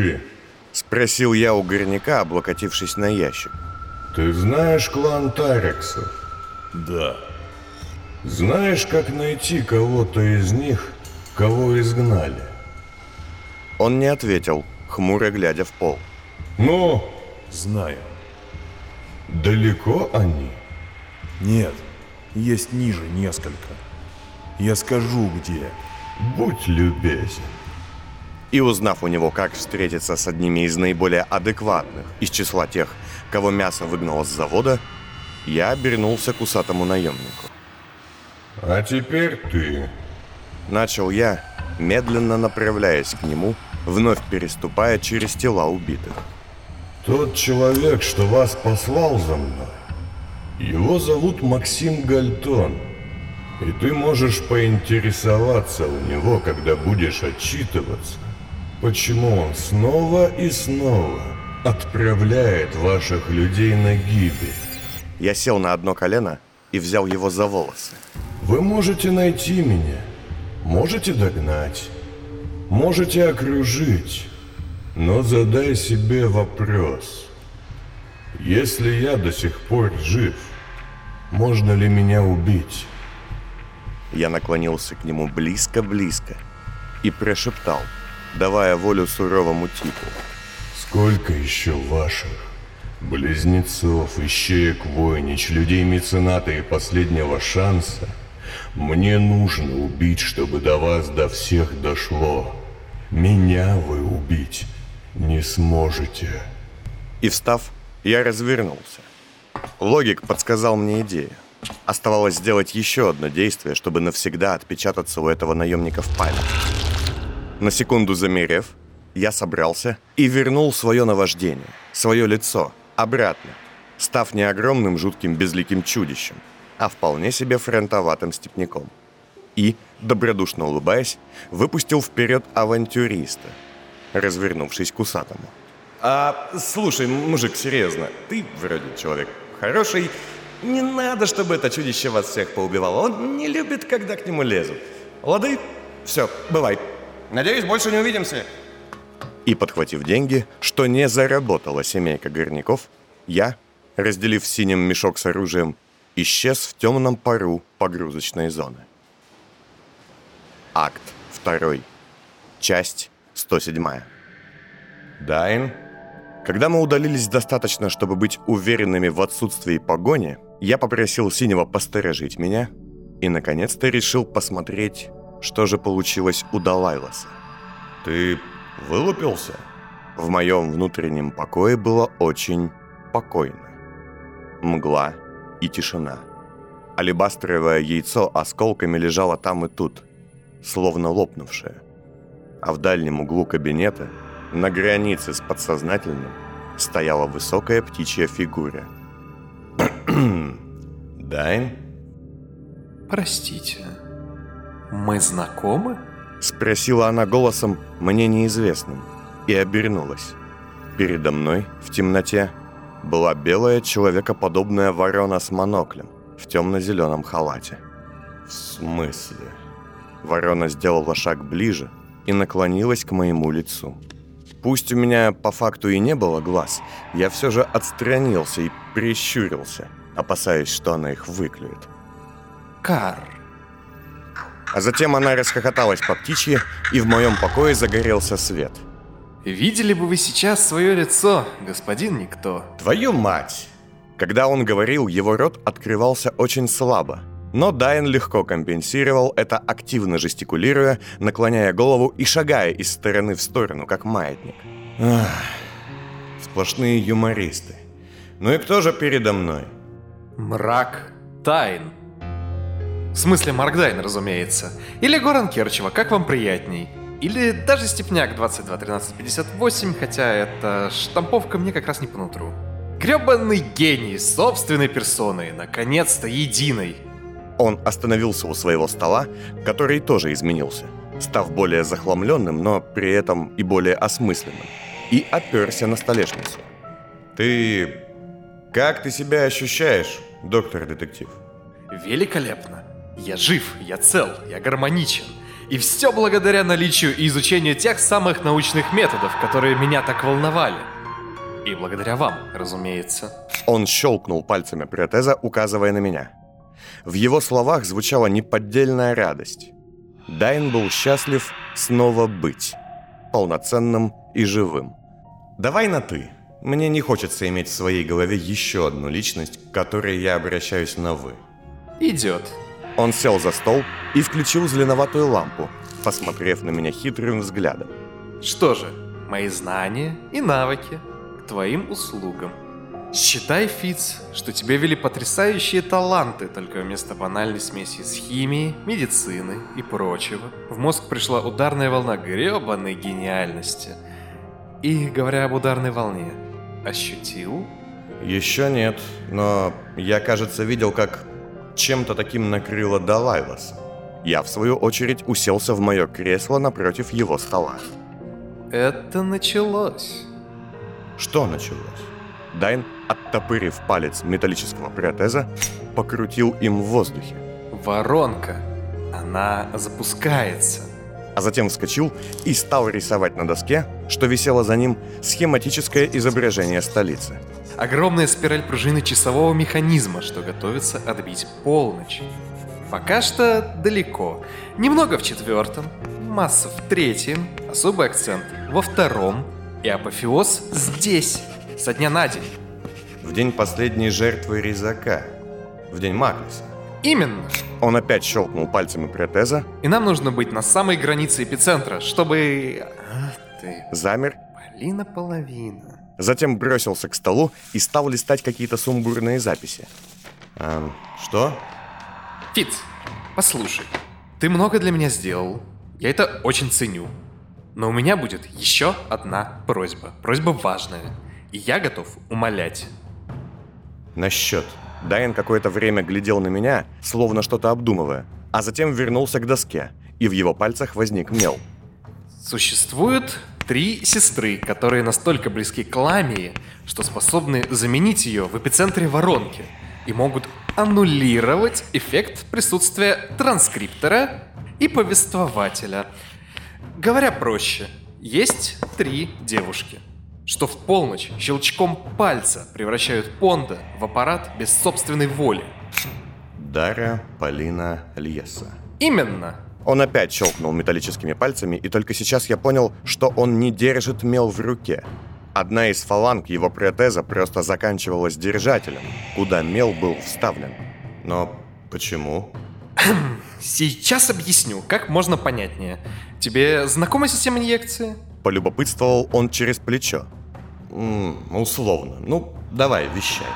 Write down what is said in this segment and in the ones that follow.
Скажи, Спросил я у горняка, облокотившись на ящик. ты знаешь клан Тарексов? Да. Знаешь, как найти кого-то из них, кого изгнали? Он не ответил, хмуро глядя в пол. Ну, Знаю. далеко они? Нет, есть ниже несколько. Я скажу, где. Будь любезен. И узнав у него, как встретиться с одними из наиболее адекватных из числа тех, кого мясо выгнало с завода, я обернулся к усатому наемнику. А теперь ты. Начал я, медленно направляясь к нему, вновь переступая через тела убитых. Тот человек, что вас послал за мной, его зовут Максим Гальтон. И ты можешь поинтересоваться у него, когда будешь отчитываться, почему он снова и снова отправляет ваших людей на гибель. Я сел на одно колено и взял его за волосы. Вы можете найти меня, можете догнать, можете окружить, но задай себе вопрос. Если я до сих пор жив, можно ли меня убить? Я наклонился к нему близко-близко и прошептал, давая волю суровому типу. Сколько еще ваших? Близнецов, ищеек, войнич, людей мецената и последнего шанса? Мне нужно убить, чтобы до вас до всех дошло. Меня вы убить не сможете. И встав, я развернулся. Логик подсказал мне идею. Оставалось сделать еще одно действие, чтобы навсегда отпечататься у этого наемника в память. На секунду замерев, я собрался и вернул свое наваждение, свое лицо, обратно, став не огромным жутким безликим чудищем, а вполне себе фронтоватым степняком. И, добродушно улыбаясь, выпустил вперед авантюриста, развернувшись к усатому. А, слушай, мужик, серьезно, ты вроде человек хороший. Не надо, чтобы это чудище вас всех поубивало. Он не любит, когда к нему лезут. Лады? Все, бывай. Надеюсь, больше не увидимся. И, подхватив деньги, что не заработала семейка горняков, я, разделив синим мешок с оружием, исчез в темном пару погрузочной зоны. Акт 2. Часть 107. Дайн. Когда мы удалились достаточно, чтобы быть уверенными в отсутствии погони, я попросил Синего посторожить меня и, наконец-то, решил посмотреть, что же получилось у Далайласа. «Ты вылупился?» В моем внутреннем покое было очень покойно. Мгла и тишина. Алебастровое яйцо осколками лежало там и тут, словно лопнувшее. А в дальнем углу кабинета, на границе с подсознательным, стояла высокая птичья фигура. «Дайн?» Простите, мы знакомы? Спросила она голосом мне неизвестным и обернулась. Передо мной, в темноте, была белая человекоподобная ворона с моноклем в темно-зеленом халате. «В смысле?» Ворона сделала шаг ближе и наклонилась к моему лицу. Пусть у меня по факту и не было глаз, я все же отстранился и прищурился, опасаясь, что она их выклюет. Кар, А затем она расхохоталась по птичьи, и в моем покое загорелся свет. видели бы вы сейчас свое лицо, господин Никто? «Твою мать!» Когда он говорил, его рот открывался очень слабо. Но Дайн легко компенсировал это, активно жестикулируя, наклоняя голову и шагая из стороны в сторону, как маятник. Ах, сплошные юмористы. Ну и кто же передо мной? Мрак Тайн. В смысле Маркдайн, разумеется. Или Горан Керчева, как вам приятней. Или даже Степняк 221358, хотя эта штамповка мне как раз не по нутру. Гребанный гений, собственной персоной, наконец-то единой. Он остановился у своего стола, который тоже изменился, став более захламленным, но при этом и более осмысленным, и оперся на столешницу. «Ты... как ты себя ощущаешь, доктор-детектив?» Великолепно. Я жив, я цел, я гармоничен. И все благодаря наличию и изучению тех самых научных методов, которые меня так волновали. И благодаря вам, разумеется. Он щелкнул пальцами протеза, указывая на меня. В его словах звучала неподдельная радость. Дайн был счастлив снова быть полноценным и живым. Давай на «ты». Мне не хочется иметь в своей голове еще одну личность, к которой я обращаюсь на «вы». Идет. Он сел за стол и включил зеленоватую лампу, посмотрев на меня хитрым взглядом. Что же, мои знания и навыки к твоим услугам. Считай, Фиц, что тебе вели потрясающие таланты, только вместо банальной смеси с химией, медицины и прочего. В мозг пришла ударная волна гребаной гениальности. И, говоря об ударной волне, ощутил? Еще нет, но я, кажется, видел, как чем-то таким накрыло Далайласа. Я, в свою очередь, уселся в мое кресло напротив его стола. Это началось. Что началось? Дайн, оттопырив палец металлического протеза, покрутил им в воздухе. Воронка. Она запускается. А затем вскочил и стал рисовать на доске, что висело за ним, схематическое изображение столицы. Огромная спираль пружины часового механизма, что готовится отбить полночь. Пока что далеко. Немного в четвертом, масса в третьем, особый акцент во втором и апофеоз здесь, со дня на день. В день последней жертвы резака. В день Маклиса. Именно. Он опять щелкнул пальцами протеза, И нам нужно быть на самой границе эпицентра, чтобы... Ах ты, замер, Полина половина. Затем бросился к столу и стал листать какие-то сумбурные записи. Эм, что? Фиц, послушай, ты много для меня сделал. Я это очень ценю. Но у меня будет еще одна просьба. Просьба важная. И я готов умолять. Насчет. Дайан какое-то время глядел на меня, словно что-то обдумывая, а затем вернулся к доске, и в его пальцах возник мел. Существуют три сестры, которые настолько близки к Ламии, что способны заменить ее в эпицентре воронки и могут аннулировать эффект присутствия транскриптора и повествователя. Говоря проще, есть три девушки, что в полночь щелчком пальца превращают Понда в аппарат без собственной воли. Дарья Полина Льеса. Именно. Он опять щелкнул металлическими пальцами, и только сейчас я понял, что он не держит мел в руке. Одна из фаланг его протеза просто заканчивалась держателем, куда мел был вставлен. Но почему? Сейчас объясню, как можно понятнее. Тебе знакома система инъекции? Полюбопытствовал он через плечо. М, условно. Ну, давай, вещай.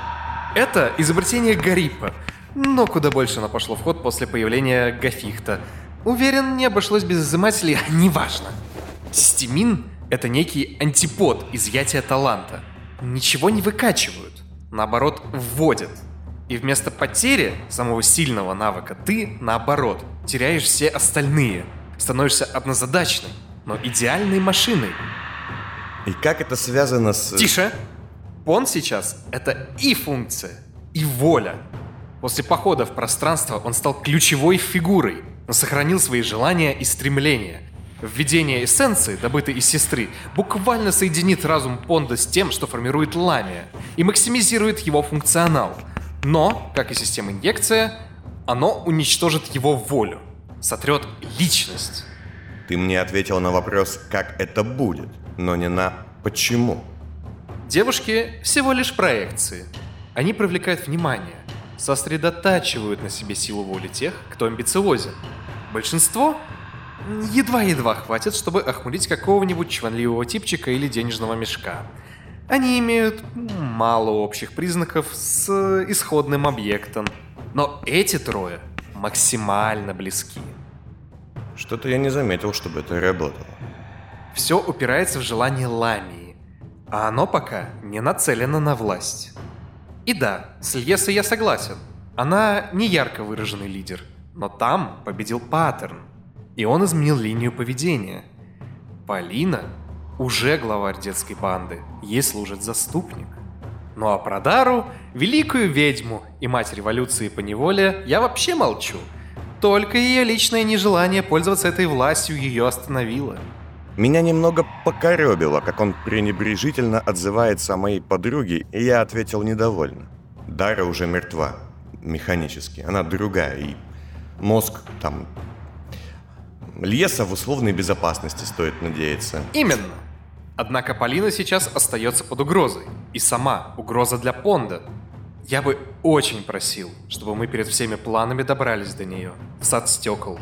Это изобретение Гариппа, но куда больше оно пошло в ход после появления Гафихта. Уверен, не обошлось без изымателей, а неважно. Системин — это некий антипод изъятия таланта. Ничего не выкачивают, наоборот, вводят. И вместо потери самого сильного навыка ты, наоборот, теряешь все остальные. Становишься однозадачной, но идеальной машиной. И как это связано с... Тише! Он сейчас — это и функция, и воля. После похода в пространство он стал ключевой фигурой, но сохранил свои желания и стремления. Введение эссенции, добытой из сестры, буквально соединит разум Понда с тем, что формирует ламия, и максимизирует его функционал. Но, как и система инъекция, оно уничтожит его волю, сотрет личность. Ты мне ответил на вопрос, как это будет, но не на почему. Девушки всего лишь проекции. Они привлекают внимание, сосредотачивают на себе силу воли тех, кто амбициозен. Большинство едва-едва хватит, чтобы охмурить какого-нибудь чванливого типчика или денежного мешка. Они имеют мало общих признаков с исходным объектом. Но эти трое максимально близки. Что-то я не заметил, чтобы это работало. Все упирается в желание Ламии, а оно пока не нацелено на власть. И да, с Льесой я согласен. Она не ярко выраженный лидер, но там победил паттерн, и он изменил линию поведения. Полина уже главарь детской банды, ей служит заступник. Ну а про Дару, великую ведьму и мать революции по неволе, я вообще молчу. только ее личное нежелание пользоваться этой властью ее остановило. Меня немного покоребило, как он пренебрежительно отзывается о моей подруге, и я ответил недовольно. Дара уже мертва. Механически. Она другая, и мозг там... Леса в условной безопасности стоит надеяться. Именно. Однако Полина сейчас остается под угрозой. И сама угроза для Понда. Я бы очень просил, чтобы мы перед всеми планами добрались до нее. В сад стекол.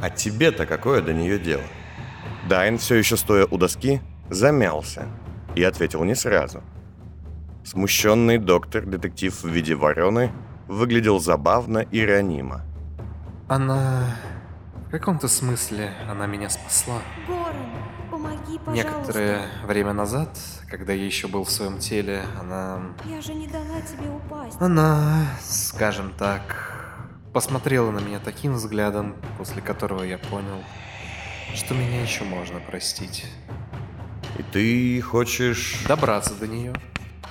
А тебе-то какое до нее дело? Дайн, все еще стоя у доски, замялся и ответил не сразу. Смущенный доктор-детектив в виде варены выглядел забавно и ранимо. Она... В каком-то смысле она меня спасла. Горан, помоги, пожалуйста. Некоторое время назад, когда я еще был в своем теле, она... Я же не дала тебе упасть. Она, скажем так, посмотрела на меня таким взглядом, после которого я понял, что меня еще можно простить. И ты хочешь... Добраться до нее,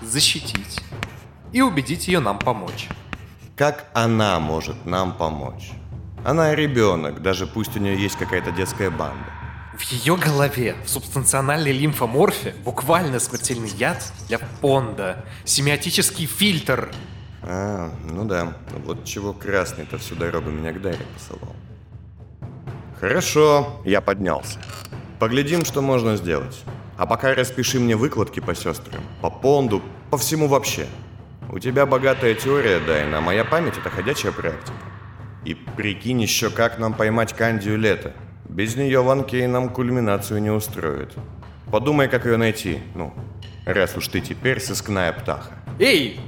защитить и убедить ее нам помочь. Как она может нам помочь? Она ребенок, даже пусть у нее есть какая-то детская банда. В ее голове, в субстанциональной лимфоморфе, буквально смертельный яд для понда, семиотический фильтр. А, ну да, вот чего красный-то всю дорогу меня к Даре посылал. Хорошо, я поднялся. Поглядим, что можно сделать. А пока распиши мне выкладки по сестрам, по понду, по всему вообще. У тебя богатая теория, Дайна, а моя память — это ходячая практика. И прикинь еще, как нам поймать Кандию лето. Без нее Ван Кей нам кульминацию не устроит. Подумай, как ее найти. Ну, раз уж ты теперь сыскная птаха. Эй,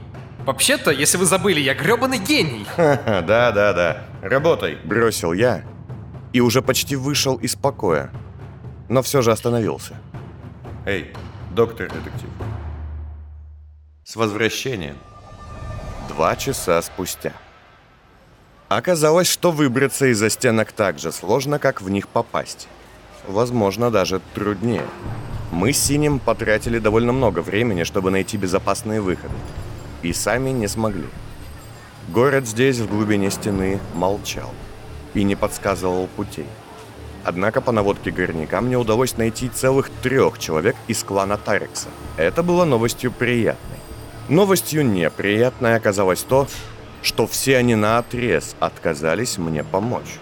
вообще-то, если вы забыли, я гребаный гений. Ха-ха, да-да-да. Работай. Бросил я и уже почти вышел из покоя. Но все же остановился. Эй, доктор-детектив. С возвращением. Два часа спустя. Оказалось, что выбраться из-за стенок так же сложно, как в них попасть. Возможно, даже труднее. Мы с Синим потратили довольно много времени, чтобы найти безопасные выходы. И сами не смогли. Город здесь, в глубине стены, молчал. И не подсказывал путей. Однако по наводке горняка мне удалось найти целых трех человек из клана Тарекса. Это было новостью приятной. Новостью неприятной оказалось то, что все они на отрез отказались мне помочь.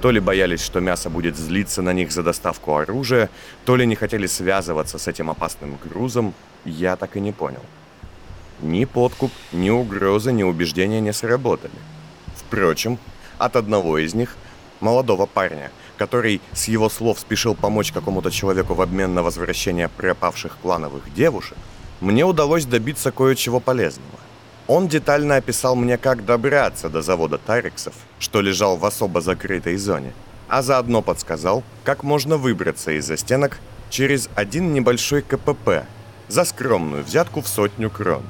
То ли боялись, что мясо будет злиться на них за доставку оружия, то ли не хотели связываться с этим опасным грузом, я так и не понял. Ни подкуп, ни угрозы, ни убеждения не сработали. Впрочем, от одного из них, молодого парня, который с его слов спешил помочь какому-то человеку в обмен на возвращение пропавших клановых девушек, мне удалось добиться кое-чего полезного. Он детально описал мне, как добраться до завода Тарексов, что лежал в особо закрытой зоне, а заодно подсказал, как можно выбраться из-за стенок через один небольшой КПП за скромную взятку в сотню крон.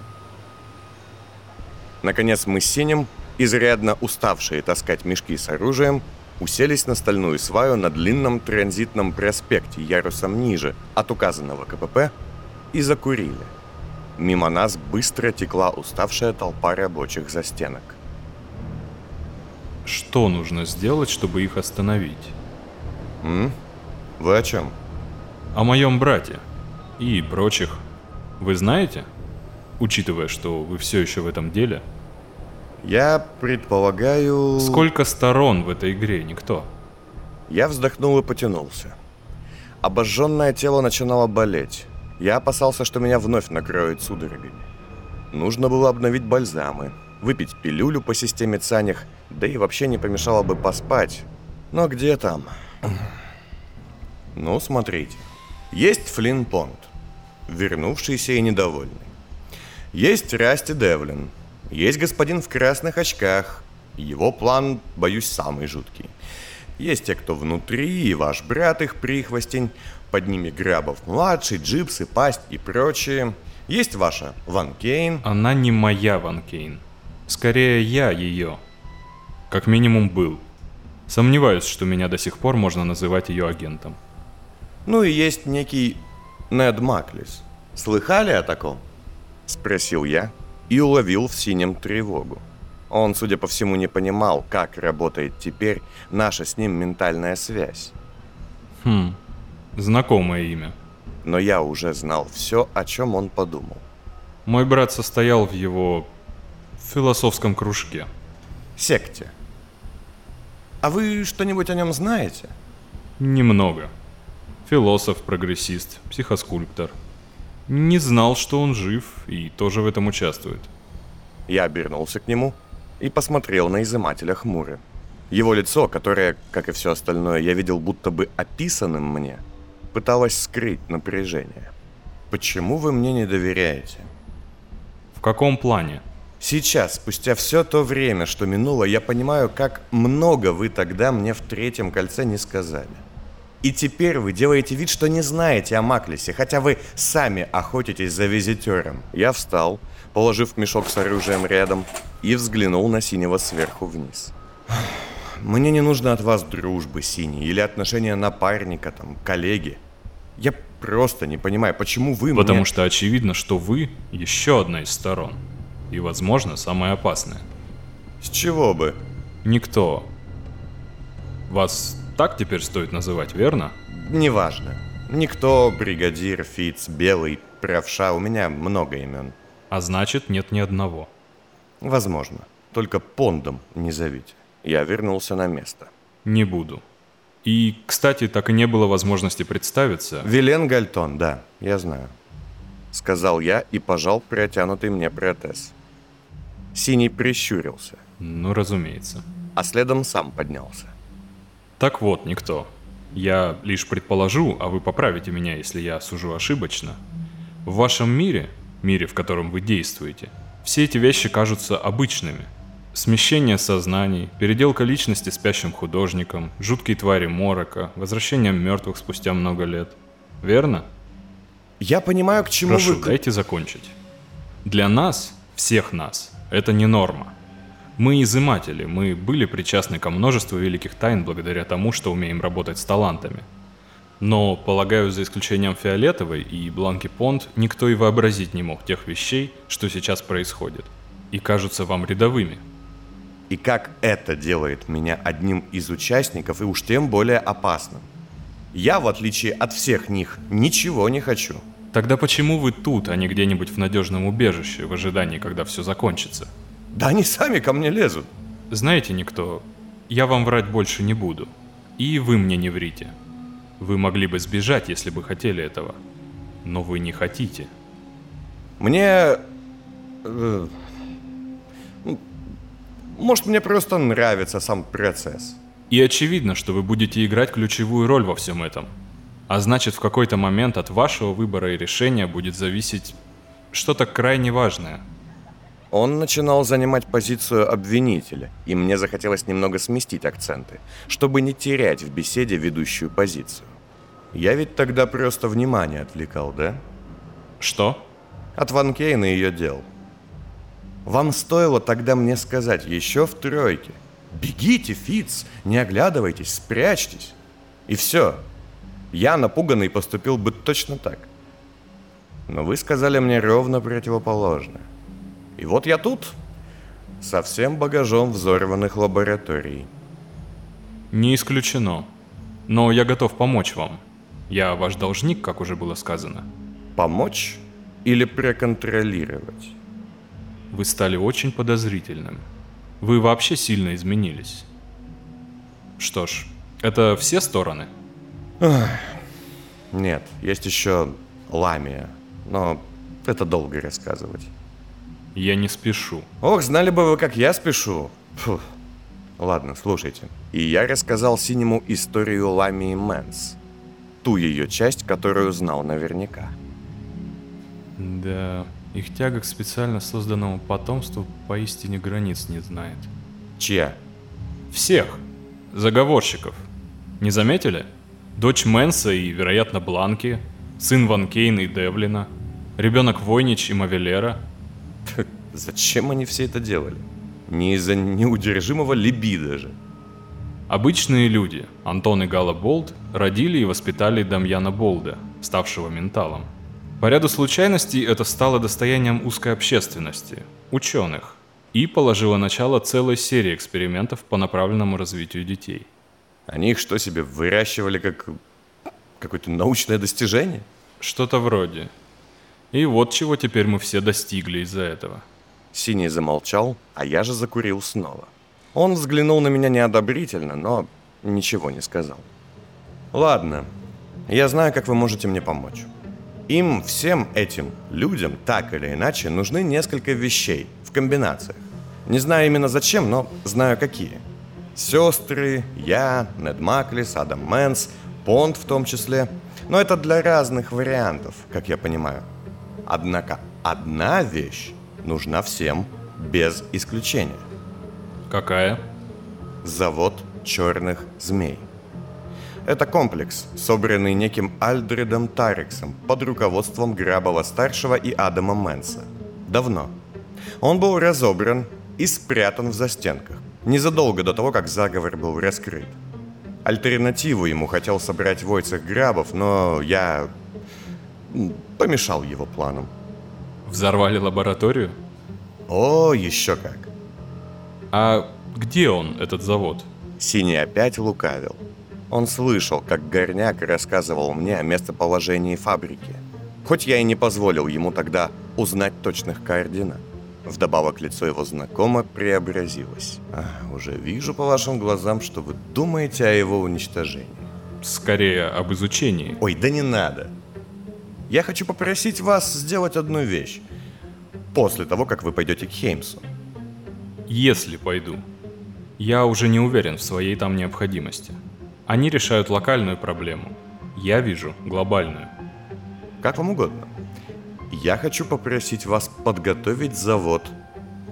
Наконец мы с Синим, изрядно уставшие таскать мешки с оружием, уселись на стальную сваю на длинном транзитном проспекте ярусом ниже от указанного КПП и закурили. Мимо нас быстро текла уставшая толпа рабочих за стенок. Что нужно сделать, чтобы их остановить? М? Вы о чем? О моем брате и прочих. Вы знаете? Учитывая, что вы все еще в этом деле. Я предполагаю... Сколько сторон в этой игре, никто? Я вздохнул и потянулся. Обожженное тело начинало болеть. Я опасался, что меня вновь накроет судорогами. Нужно было обновить бальзамы, выпить пилюлю по системе Цанях, да и вообще не помешало бы поспать. Но где там? Ну, смотрите. Есть Флинн Понт, вернувшийся и недовольный. Есть Расти Девлин. Есть господин в красных очках. Его план, боюсь, самый жуткий. Есть те, кто внутри, и ваш брат их прихвостень. Под ними Грабов-младший, Джипсы, Пасть и прочие. Есть ваша Ван Кейн. Она не моя Ван Кейн. Скорее, я ее. Как минимум был. Сомневаюсь, что меня до сих пор можно называть ее агентом. Ну и есть некий Нед Маклис. Слыхали о таком? Спросил я и уловил в синем тревогу. Он, судя по всему, не понимал, как работает теперь наша с ним ментальная связь. Хм, знакомое имя. Но я уже знал все, о чем он подумал. Мой брат состоял в его философском кружке. Секте. А вы что-нибудь о нем знаете? Немного. Философ, прогрессист, психоскульптор. Не знал, что он жив и тоже в этом участвует. Я обернулся к нему и посмотрел на изымателя хмуры. Его лицо, которое, как и все остальное, я видел будто бы описанным мне, пыталось скрыть напряжение. Почему вы мне не доверяете? В каком плане? Сейчас, спустя все то время, что минуло, я понимаю, как много вы тогда мне в третьем кольце не сказали. И теперь вы делаете вид, что не знаете о Маклисе, хотя вы сами охотитесь за визитером. Я встал, положив мешок с оружием рядом, и взглянул на Синего сверху вниз. Мне не нужно от вас дружбы, Синий, или отношения напарника, там, коллеги. Я просто не понимаю, почему вы Потому мне... что очевидно, что вы еще одна из сторон. И, возможно, самая опасная. С чего бы? Никто. Вас так теперь стоит называть, верно? Неважно. Никто, бригадир, Фиц, Белый, Правша, у меня много имен. А значит, нет ни одного. Возможно. Только Пондом не зовите. Я вернулся на место. Не буду. И, кстати, так и не было возможности представиться. Вилен Гальтон, да, я знаю. Сказал я и пожал протянутый мне протез. Синий прищурился, Ну, разумеется. а следом сам поднялся. Так вот, никто. Я лишь предположу, а вы поправите меня, если я сужу ошибочно. В вашем мире, мире, в котором вы действуете, все эти вещи кажутся обычными. Смещение сознаний, переделка личности спящим художником, жуткие твари морока, возвращение мертвых спустя много лет. Верно? Я понимаю, к чему Прошу, вы... дайте закончить. Для нас, всех нас, это не норма. Мы изыматели, мы были причастны ко множеству великих тайн благодаря тому, что умеем работать с талантами. Но, полагаю, за исключением Фиолетовой и Бланки Понт, никто и вообразить не мог тех вещей, что сейчас происходит, и кажутся вам рядовыми. И как это делает меня одним из участников и уж тем более опасным. Я, в отличие от всех них, ничего не хочу. Тогда почему вы тут, а не где-нибудь в надежном убежище, в ожидании, когда все закончится? Да они сами ко мне лезут. Знаете, никто, я вам врать больше не буду. И вы мне не врите. Вы могли бы сбежать, если бы хотели этого. Но вы не хотите. Мне... э, ну, может, мне просто нравится сам процесс. И очевидно, что вы будете играть ключевую роль во всем этом. А значит, в какой-то момент от вашего выбора и решения будет зависеть что-то крайне важное. Он начинал занимать позицию обвинителя, и мне захотелось немного сместить акценты, чтобы не терять в беседе ведущую позицию. Я ведь тогда просто внимание отвлекал, да? Что? От Ван Кейна ее дел. Вам стоило тогда мне сказать еще в тройке. Бегите, Фиц, не оглядывайтесь, спрячьтесь. И все. Я, напуганный, поступил бы точно так. Но вы сказали мне ровно противоположное. И вот я тут, со всем багажом взорванных лабораторий. Не исключено. Но я готов помочь вам. Я ваш должник, как уже было сказано. Помочь или проконтролировать? Вы стали очень подозрительным. Вы вообще сильно изменились. Что ж, это все стороны? Нет, есть еще Ламия, но это долго рассказывать. Я не спешу. Ох, знали бы вы, как я спешу. Фух. Ладно, слушайте. И я рассказал Синему историю Ламии Мэнс. Ту ее часть, которую знал наверняка. Да, их тяга к специально созданному потомству поистине границ не знает. Чья? Всех. Заговорщиков. Не заметили? Дочь Мэнса и, вероятно, Бланки, сын Ван Кейна и Девлина, ребенок Войнич и Мавелера. Зачем они все это делали? Не из-за неудержимого либидо же. Обычные люди, Антон и Гала Болт, родили и воспитали Дамьяна Болда, ставшего менталом. По ряду случайностей это стало достоянием узкой общественности, ученых. и положила начало целой серии экспериментов по направленному развитию детей. Они их что себе выращивали как какое-то научное достижение? Что-то вроде. И вот чего теперь мы все достигли из-за этого. Синий замолчал, а я же закурил снова. Он взглянул на меня неодобрительно, но ничего не сказал. Ладно, я знаю, как вы можете мне помочь. Им, всем этим людям, так или иначе, нужны несколько вещей в комбинациях. Не знаю именно зачем, но знаю какие. Сестры, я, Нед Маклис, Адам Мэнс, Понд в том числе. Но это для разных вариантов, как я понимаю. Однако одна вещь нужна всем, без исключения. Какая? Завод черных змей. Это комплекс, собранный неким Альдредом Тариксом под руководством Грабова-старшего и Адама Мэнса. Давно. Он был разобран и спрятан в застенках, незадолго до того, как заговор был раскрыт. Альтернативу ему хотел собрать Войцех Грабов, но я помешал его планам. Взорвали лабораторию? О, еще как. А где он, этот завод? Синий опять лукавил. Он слышал, как Горняк рассказывал мне о местоположении фабрики. Хоть я и не позволил ему тогда узнать точных координат. Вдобавок лицо его знакомо преобразилось. А, уже вижу по вашим глазам, что вы думаете о его уничтожении. Скорее об изучении. Ой, да не надо. Я хочу попросить вас сделать одну вещь. После того, как вы пойдете к Хеймсу. Если пойду. Я уже не уверен в своей там необходимости. Они решают локальную проблему. Я вижу глобальную. Как вам угодно. Я хочу попросить вас подготовить завод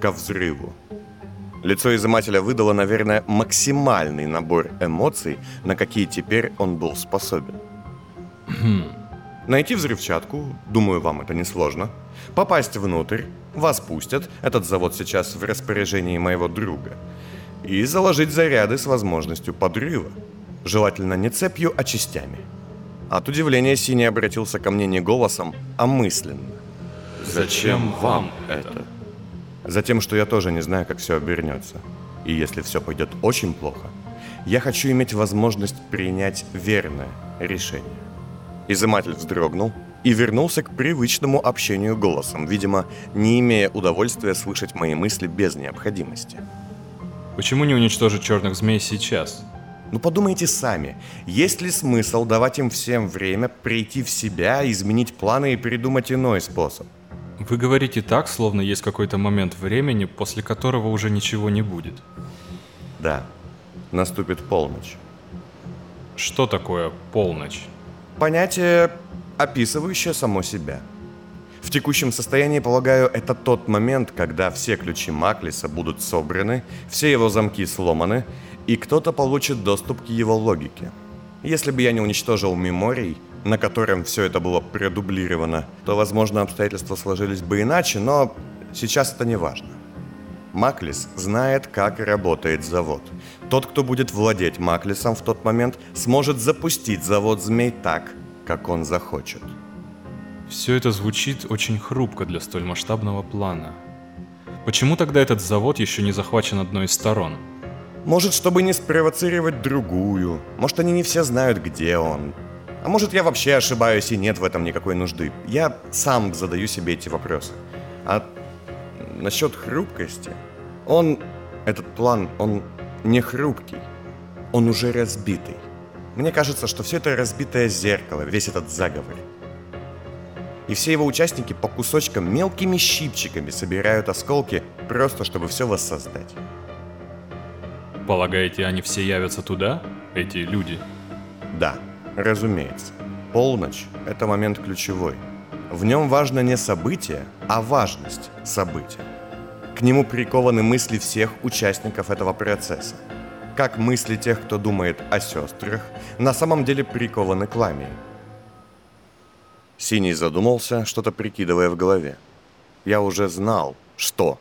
ко взрыву. Лицо изымателя выдало, наверное, максимальный набор эмоций, на какие теперь он был способен. Найти взрывчатку, думаю, вам это несложно. Попасть внутрь, вас пустят, этот завод сейчас в распоряжении моего друга. И заложить заряды с возможностью подрыва. Желательно не цепью, а частями. От удивления Синий обратился ко мне не голосом, а мысленно. Зачем вам это? Затем, что я тоже не знаю, как все обернется. И если все пойдет очень плохо, я хочу иметь возможность принять верное решение. Изыматель вздрогнул и вернулся к привычному общению голосом, видимо, не имея удовольствия слышать мои мысли без необходимости. Почему не уничтожить черных змей сейчас? Ну подумайте сами, есть ли смысл давать им всем время прийти в себя, изменить планы и придумать иной способ? Вы говорите так, словно есть какой-то момент времени, после которого уже ничего не будет. Да, наступит полночь. Что такое полночь? Понятие, описывающее само себя. В текущем состоянии, полагаю, это тот момент, когда все ключи Маклиса будут собраны, все его замки сломаны, и кто-то получит доступ к его логике. Если бы я не уничтожил меморий, на котором все это было продублировано, то, возможно, обстоятельства сложились бы иначе, но сейчас это не важно. Маклис знает, как работает завод. Тот, кто будет владеть Маклисом в тот момент, сможет запустить завод змей так, как он захочет. Все это звучит очень хрупко для столь масштабного плана. Почему тогда этот завод еще не захвачен одной из сторон? Может, чтобы не спровоцировать другую. Может, они не все знают, где он. А может, я вообще ошибаюсь и нет в этом никакой нужды. Я сам задаю себе эти вопросы. А насчет хрупкости... Он, этот план, он не хрупкий. Он уже разбитый. Мне кажется, что все это разбитое зеркало, весь этот заговор. И все его участники по кусочкам мелкими щипчиками собирают осколки, просто чтобы все воссоздать. Полагаете, они все явятся туда, эти люди? Да, разумеется. Полночь – это момент ключевой. В нем важно не событие, а важность события. К нему прикованы мысли всех участников этого процесса. Как мысли тех, кто думает о сестрах, на самом деле прикованы к ламии. Синий задумался, что-то прикидывая в голове. Я уже знал, что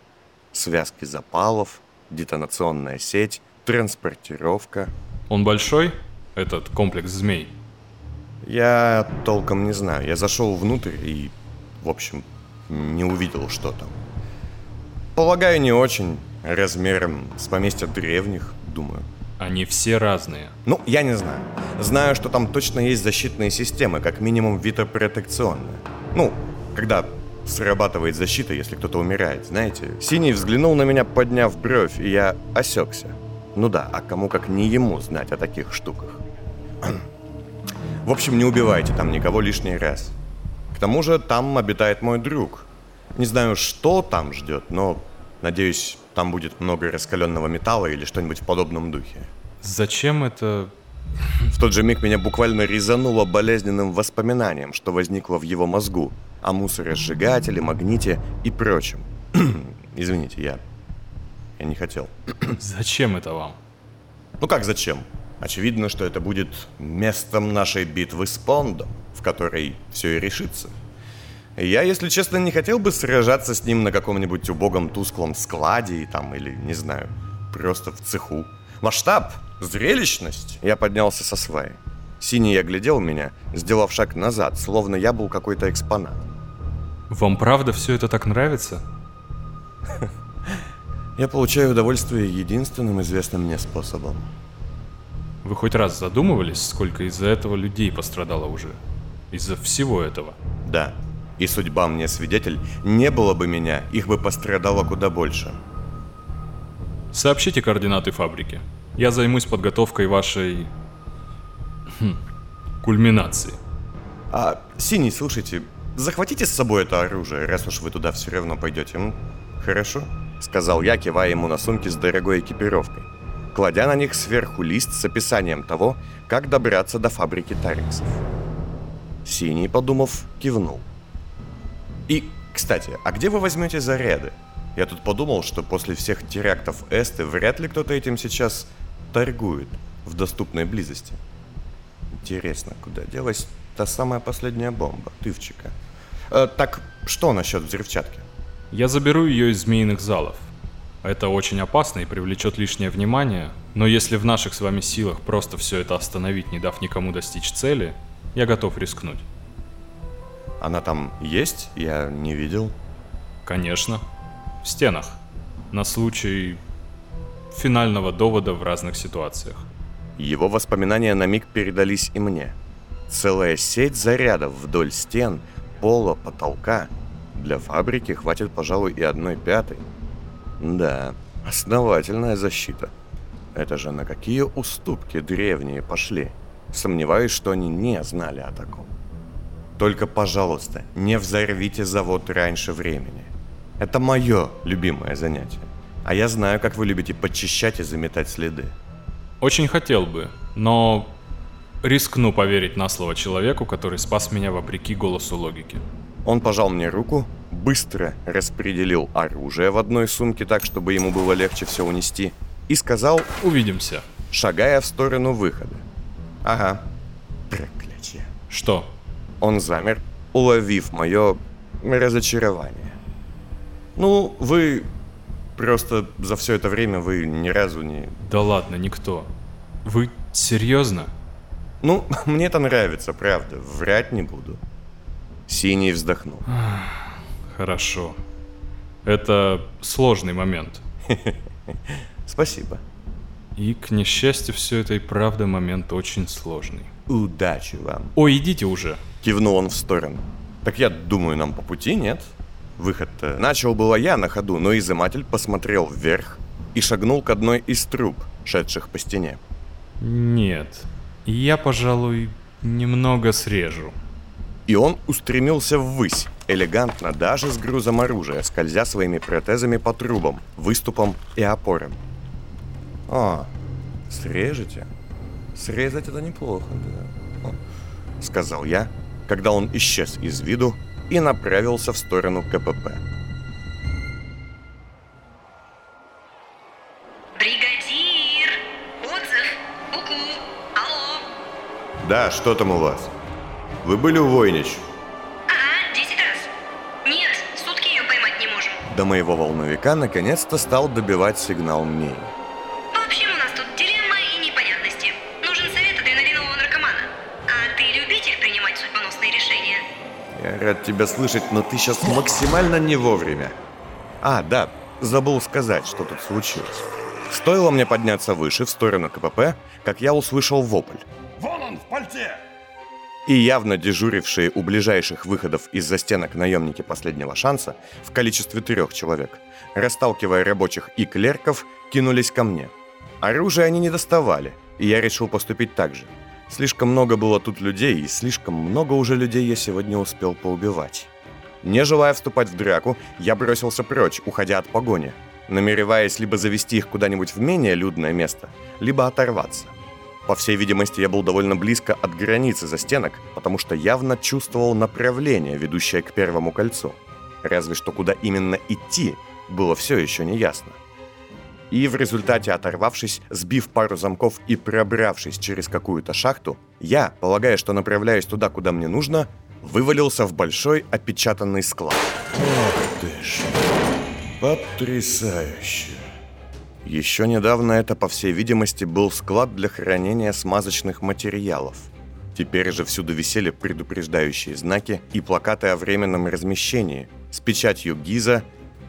связки запалов, детонационная сеть, транспортировка. Он большой, этот комплекс змей? Я толком не знаю. Я зашел внутрь и, в общем, не увидел, что там. Полагаю, не очень. Размером с поместья древних, думаю. Они все разные. Ну, я не знаю. Знаю, что там точно есть защитные системы, как минимум витопротекционные. Ну, когда срабатывает защита, если кто-то умирает, знаете. Синий взглянул на меня, подняв бровь, и я осекся. Ну да, а кому как не ему знать о таких штуках. В общем, не убивайте там никого лишний раз. К тому же там обитает мой друг. Не знаю, что там ждет, но, надеюсь, там будет много раскаленного металла или что-нибудь в подобном духе. Зачем это... В тот же миг меня буквально резануло болезненным воспоминанием, что возникло в его мозгу о мусоросжигателе, магните и прочем. Извините, я... Я не хотел. Зачем это вам? Ну как зачем? Очевидно, что это будет местом нашей битвы с Пондом, в которой все и решится. Я, если честно, не хотел бы сражаться с ним на каком-нибудь убогом тусклом складе там, или, не знаю, просто в цеху. Масштаб, зрелищность. Я поднялся со сваи. Синий оглядел меня, сделав шаг назад, словно я был какой-то экспонат. Вам правда все это так нравится? Я получаю удовольствие единственным известным мне способом. Вы хоть раз задумывались, сколько из-за этого людей пострадало уже? Из-за всего этого? Да. И судьба мне свидетель, не было бы меня, их бы пострадало куда больше. Сообщите координаты фабрики. Я займусь подготовкой вашей... Хм, кульминации. А, Синий, слушайте, захватите с собой это оружие, раз уж вы туда все равно пойдете. М? Хорошо? Сказал я, кивая ему на сумки с дорогой экипировкой, кладя на них сверху лист с описанием того, как добраться до фабрики Тариксов. Синий, подумав, кивнул. И, кстати, а где вы возьмете заряды? Я тут подумал, что после всех терактов Эсты вряд ли кто-то этим сейчас торгует в доступной близости. Интересно, куда делась та самая последняя бомба, тывчика? Э, так, что насчет взрывчатки? Я заберу ее из змеиных залов. Это очень опасно и привлечет лишнее внимание, но если в наших с вами силах просто все это остановить, не дав никому достичь цели, я готов рискнуть. Она там есть? Я не видел. Конечно. В стенах. На случай финального довода в разных ситуациях. Его воспоминания на миг передались и мне. Целая сеть зарядов вдоль стен, пола, потолка. Для фабрики хватит, пожалуй, и одной пятой. Да, основательная защита. Это же на какие уступки древние пошли. Сомневаюсь, что они не знали о таком. Только, пожалуйста, не взорвите завод раньше времени. Это мое любимое занятие. А я знаю, как вы любите подчищать и заметать следы. Очень хотел бы, но рискну поверить на слово человеку, который спас меня вопреки голосу логики. Он пожал мне руку, быстро распределил оружие в одной сумке так, чтобы ему было легче все унести, и сказал, Увидимся. шагая в сторону выхода. Ага, проклятие. Что? Он замер, уловив мое разочарование. Ну, вы просто за все это время вы ни разу не... Да ладно, никто. Вы серьезно? Ну, мне это нравится, правда, врать не буду. Синий вздохнул. Хорошо. Это сложный момент. Спасибо. И, к несчастью, все это и правда момент очень сложный. Удачи вам. Ой, идите уже. Кивнул он в сторону. Так я думаю, нам по пути, нет? Выход-то начал было я на ходу, но изыматель посмотрел вверх и шагнул к одной из труб, шедших по стене. Нет. Я, пожалуй, немного срежу. И он устремился ввысь, элегантно, даже с грузом оружия, скользя своими протезами по трубам, выступам и опорам. «А, срежете? Срезать это неплохо, да», — сказал я, когда он исчез из виду и направился в сторону КПП. Бригадир! Отзыв! Уку! Алло! «Да, что там у вас? Вы были у Войнич?» Ага, 10 раз. Нет, сутки ее поймать не можем. До моего волновика наконец-то стал добивать сигнал Мей. Я рад тебя слышать, но ты сейчас максимально не вовремя. А, да, забыл сказать, что тут случилось. Стоило мне подняться выше, в сторону КПП, как я услышал вопль. Вон он, в пальте! И явно дежурившие у ближайших выходов из-за стенок наемники последнего шанса в количестве трех человек, расталкивая рабочих и клерков, кинулись ко мне. Оружие они не доставали, и я решил поступить так же. Слишком много было тут людей, и слишком много уже людей я сегодня успел поубивать. Не желая вступать в драку, я бросился прочь, уходя от погони, намереваясь либо завести их куда-нибудь в менее людное место, либо оторваться. По всей видимости, я был довольно близко от границы за стенок, потому что явно чувствовал направление, ведущее к первому кольцу. Разве что куда именно идти, было все еще не ясно. И в результате, оторвавшись, сбив пару замков и пробравшись через какую-то шахту, я, полагая, что направляюсь туда, куда мне нужно, вывалился в большой опечатанный склад. Ты ж, потрясающе. Еще недавно это, по всей видимости, был склад для хранения смазочных материалов. Теперь же всюду висели предупреждающие знаки и плакаты о временном размещении с печатью ГИЗа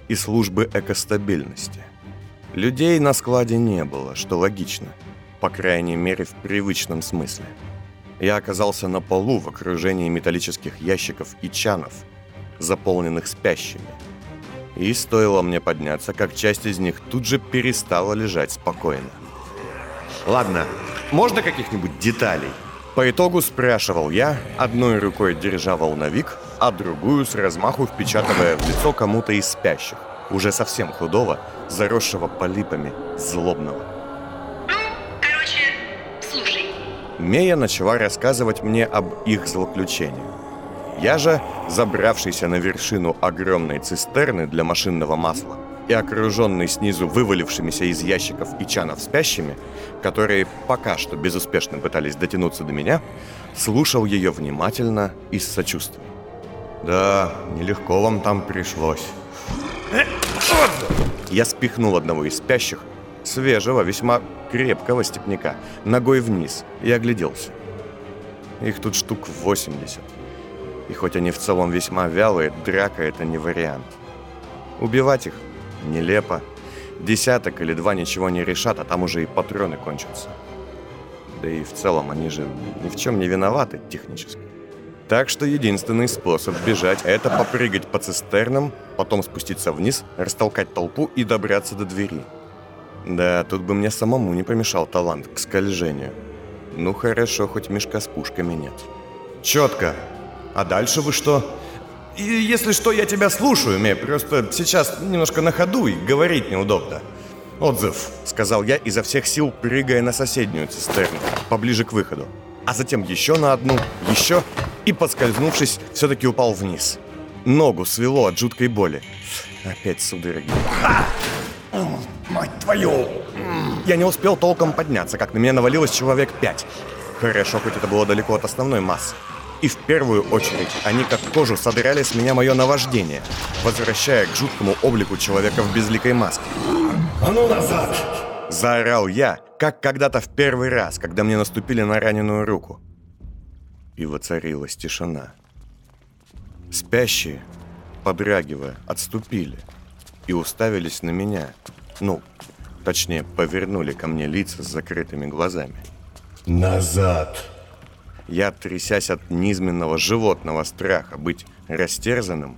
и службы экостабильности. Людей на складе не было, что логично, по крайней мере в привычном смысле. Я оказался на полу в окружении металлических ящиков и чанов, заполненных спящими. И стоило мне подняться, как часть из них тут же перестала лежать спокойно. Ладно, можно каких-нибудь деталей? По итогу спрашивал я, одной рукой держа волновик, а другую с размаху впечатывая в лицо кому-то из спящих, уже совсем худого, заросшего полипами, злобного. Ну, короче, слушай. Мея начала рассказывать мне об их злоключении. Я же, забравшийся на вершину огромной цистерны для машинного масла и окруженный снизу вывалившимися из ящиков и чанов спящими, которые пока что безуспешно пытались дотянуться до меня, слушал ее внимательно и с сочувствием. «Да, нелегко вам там пришлось». Я спихнул одного из спящих, свежего, весьма крепкого степняка, ногой вниз и огляделся. Их тут штук 80. И хоть они в целом весьма вялые, драка это не вариант. Убивать их нелепо. Десяток или два ничего не решат, а там уже и патроны кончатся. Да и в целом они же ни в чем не виноваты технически. Так что единственный способ бежать – это попрыгать по цистернам, потом спуститься вниз, растолкать толпу и добраться до двери. Да, тут бы мне самому не помешал талант к скольжению. Ну хорошо, хоть мешка с пушками нет. Четко. А дальше вы что? И если что, я тебя слушаю, Ме, просто сейчас немножко на ходу и говорить неудобно. Отзыв, сказал я изо всех сил, прыгая на соседнюю цистерну, поближе к выходу. А затем еще на одну, еще, и, подскользнувшись, все-таки упал вниз. Ногу свело от жуткой боли. Опять судороги. Мать твою! Я не успел толком подняться, как на меня навалилось человек пять. Хорошо, хоть это было далеко от основной массы. И в первую очередь они как кожу содрали с меня мое наваждение, возвращая к жуткому облику человека в безликой маске. А ну назад! Заорал я, как когда-то в первый раз, когда мне наступили на раненую руку. И воцарилась тишина. Спящие, подрагивая, отступили и уставились на меня. Ну, точнее, повернули ко мне лица с закрытыми глазами. Назад! Я, трясясь от низменного животного страха быть растерзанным,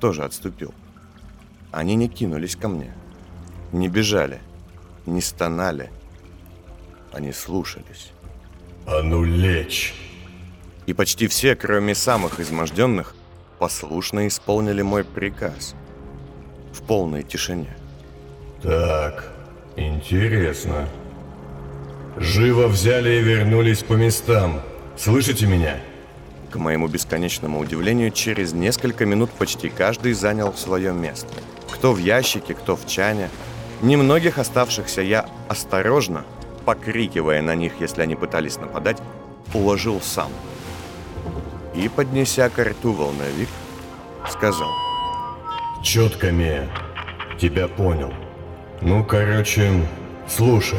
тоже отступил. Они не кинулись ко мне, не бежали, не стонали. Они слушались. А ну лечь! И почти все, кроме самых изможденных, послушно исполнили мой приказ. В полной тишине. Так, интересно. Живо взяли и вернулись по местам. Слышите меня? К моему бесконечному удивлению, через несколько минут почти каждый занял свое место. Кто в ящике, кто в чане. Немногих оставшихся я осторожно, покрикивая на них, если они пытались нападать, уложил сам. И, поднеся к рту волновик, сказал. Четко, Мия. Тебя понял. Ну, короче, слушай.